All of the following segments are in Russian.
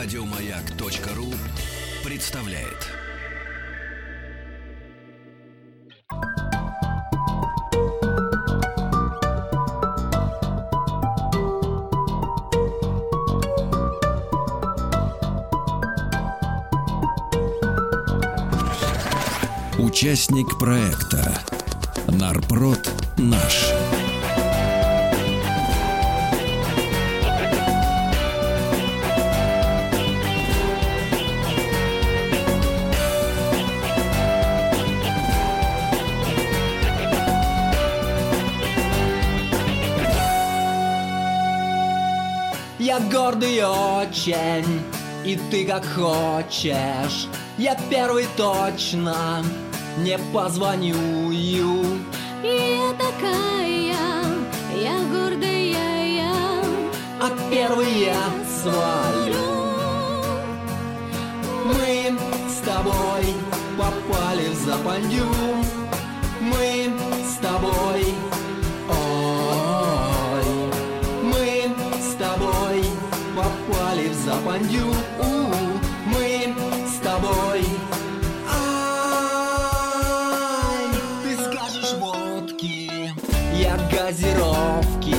Радиомаяк.ру представляет. Участник проекта Нарпрод наш. Я гордый очень, и ты как хочешь. Я первый точно не позвоню. Я такая, я гордая, я А первый я свалю. Мы с тобой попали в западню попали в западню Мы с тобой Ай, ты скажешь водки, я газировки,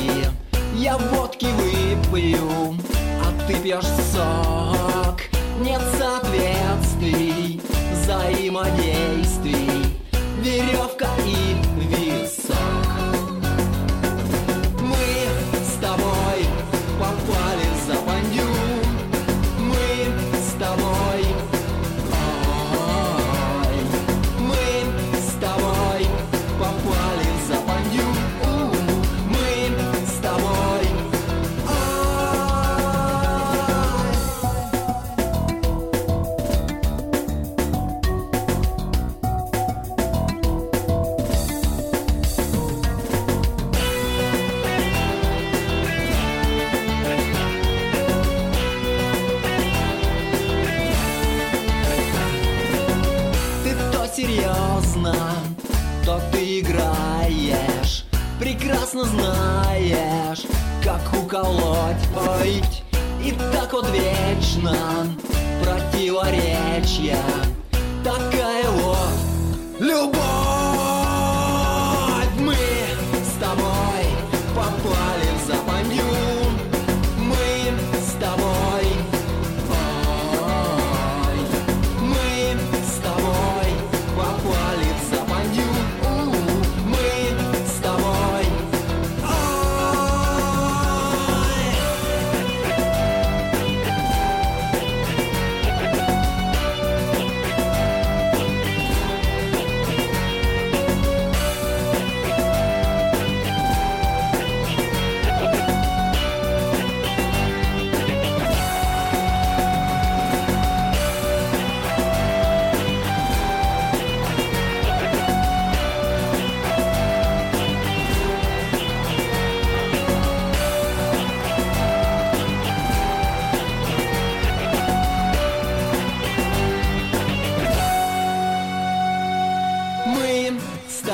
я водки выпью, а ты пьешь сок. Нет соответствий, взаимодействий, веревка и серьезно, то ты играешь Прекрасно знаешь, как уколоть Ой, и так вот вечно противоречья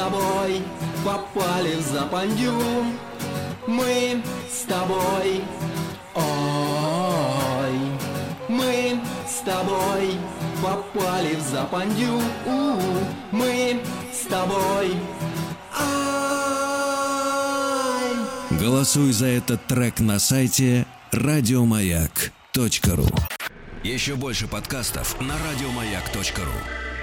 тобой попали в западню Мы с тобой Ой Мы с тобой попали в западню Мы с тобой Ай. Голосуй за этот трек на сайте радиомаяк.ру Еще больше подкастов на радиомаяк.ру